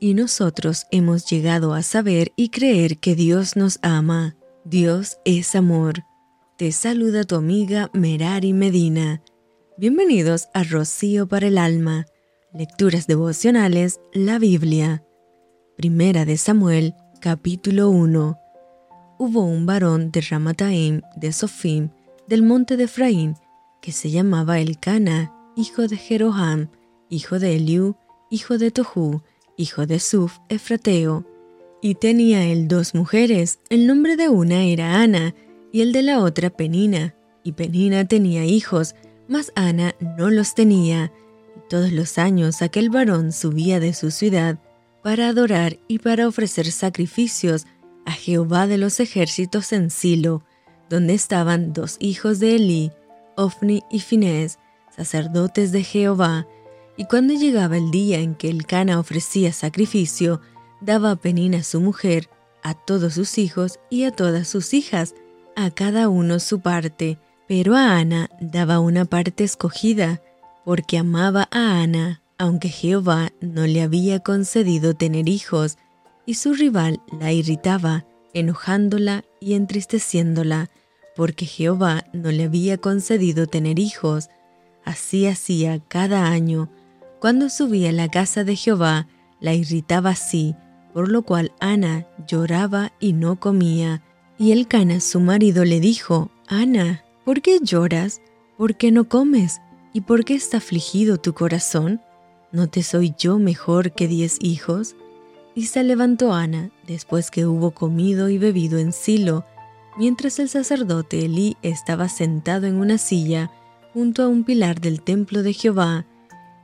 y nosotros hemos llegado a saber y creer que Dios nos ama. Dios es amor. Te saluda tu amiga Merari Medina. Bienvenidos a Rocío para el Alma. Lecturas devocionales, la Biblia. Primera de Samuel, capítulo 1. Hubo un varón de Ramataim, de Sofim, del monte de Efraín, que se llamaba Elcana, hijo de Jeroham, hijo de Eliú, hijo de Tohu, hijo de Suf, Efrateo. Y tenía él dos mujeres, el nombre de una era Ana, y el de la otra Penina. Y Penina tenía hijos, mas Ana no los tenía. Y todos los años aquel varón subía de su ciudad para adorar y para ofrecer sacrificios a Jehová de los ejércitos en Silo, donde estaban dos hijos de Elí, Ofni y Finés, sacerdotes de Jehová, y cuando llegaba el día en que el Cana ofrecía sacrificio, daba a Penina su mujer, a todos sus hijos y a todas sus hijas, a cada uno su parte, pero a Ana daba una parte escogida, porque amaba a Ana, aunque Jehová no le había concedido tener hijos, y su rival la irritaba, enojándola y entristeciéndola, porque Jehová no le había concedido tener hijos. Así hacía cada año, cuando subía a la casa de Jehová, la irritaba así, por lo cual Ana lloraba y no comía. Y el Cana, su marido, le dijo, Ana, ¿por qué lloras? ¿Por qué no comes? ¿Y por qué está afligido tu corazón? ¿No te soy yo mejor que diez hijos? Y se levantó Ana, después que hubo comido y bebido en Silo, mientras el sacerdote Elí estaba sentado en una silla junto a un pilar del templo de Jehová,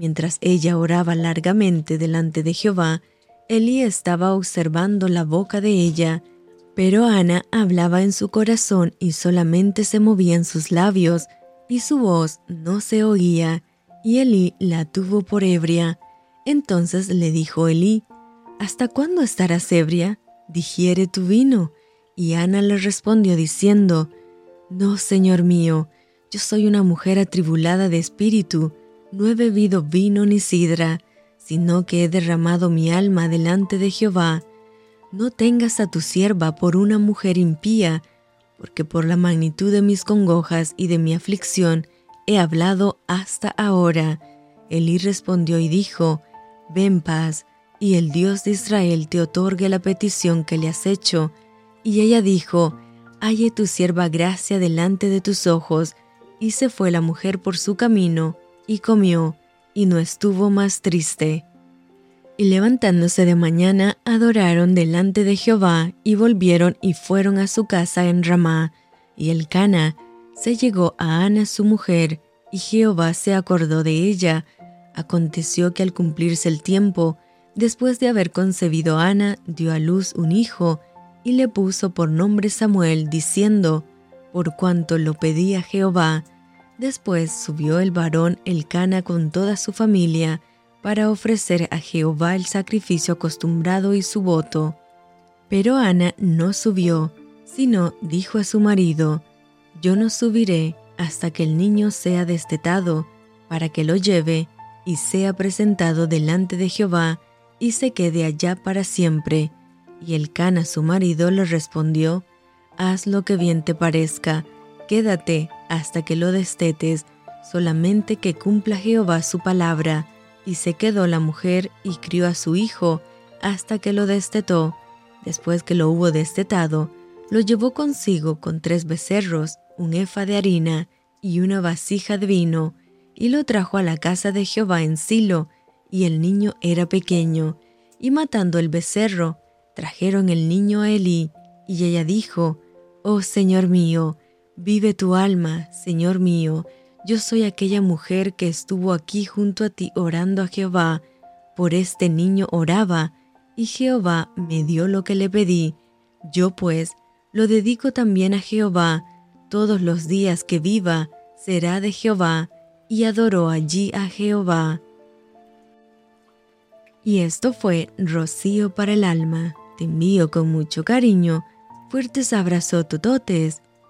Mientras ella oraba largamente delante de Jehová, Elí estaba observando la boca de ella, pero Ana hablaba en su corazón y solamente se movían sus labios, y su voz no se oía, y Elí la tuvo por ebria. Entonces le dijo Elí, ¿Hasta cuándo estarás ebria? Digiere tu vino. Y Ana le respondió diciendo, No, Señor mío, yo soy una mujer atribulada de espíritu, no he bebido vino ni sidra, sino que he derramado mi alma delante de Jehová. No tengas a tu sierva por una mujer impía, porque por la magnitud de mis congojas y de mi aflicción he hablado hasta ahora. Elí respondió y dijo, Ven paz, y el Dios de Israel te otorgue la petición que le has hecho. Y ella dijo, Halle tu sierva gracia delante de tus ojos. Y se fue la mujer por su camino, y comió, y no estuvo más triste. Y levantándose de mañana, adoraron delante de Jehová, y volvieron y fueron a su casa en Ramá. Y el Cana se llegó a Ana su mujer, y Jehová se acordó de ella. Aconteció que al cumplirse el tiempo, después de haber concebido Ana, dio a luz un hijo, y le puso por nombre Samuel, diciendo, Por cuanto lo pedía Jehová, Después subió el varón Elcana con toda su familia para ofrecer a Jehová el sacrificio acostumbrado y su voto. Pero Ana no subió, sino dijo a su marido, Yo no subiré hasta que el niño sea destetado, para que lo lleve y sea presentado delante de Jehová y se quede allá para siempre. Y Elcana su marido le respondió, Haz lo que bien te parezca, quédate hasta que lo destetes, solamente que cumpla Jehová su palabra. Y se quedó la mujer y crió a su hijo hasta que lo destetó. Después que lo hubo destetado, lo llevó consigo con tres becerros, un efa de harina y una vasija de vino, y lo trajo a la casa de Jehová en Silo, y el niño era pequeño. Y matando el becerro, trajeron el niño a Elí, y ella dijo, Oh Señor mío, Vive tu alma, Señor mío, yo soy aquella mujer que estuvo aquí junto a ti orando a Jehová, por este niño oraba, y Jehová me dio lo que le pedí. Yo pues lo dedico también a Jehová, todos los días que viva será de Jehová, y adoró allí a Jehová. Y esto fue Rocío para el alma. Te envío con mucho cariño, fuertes abrazos tototes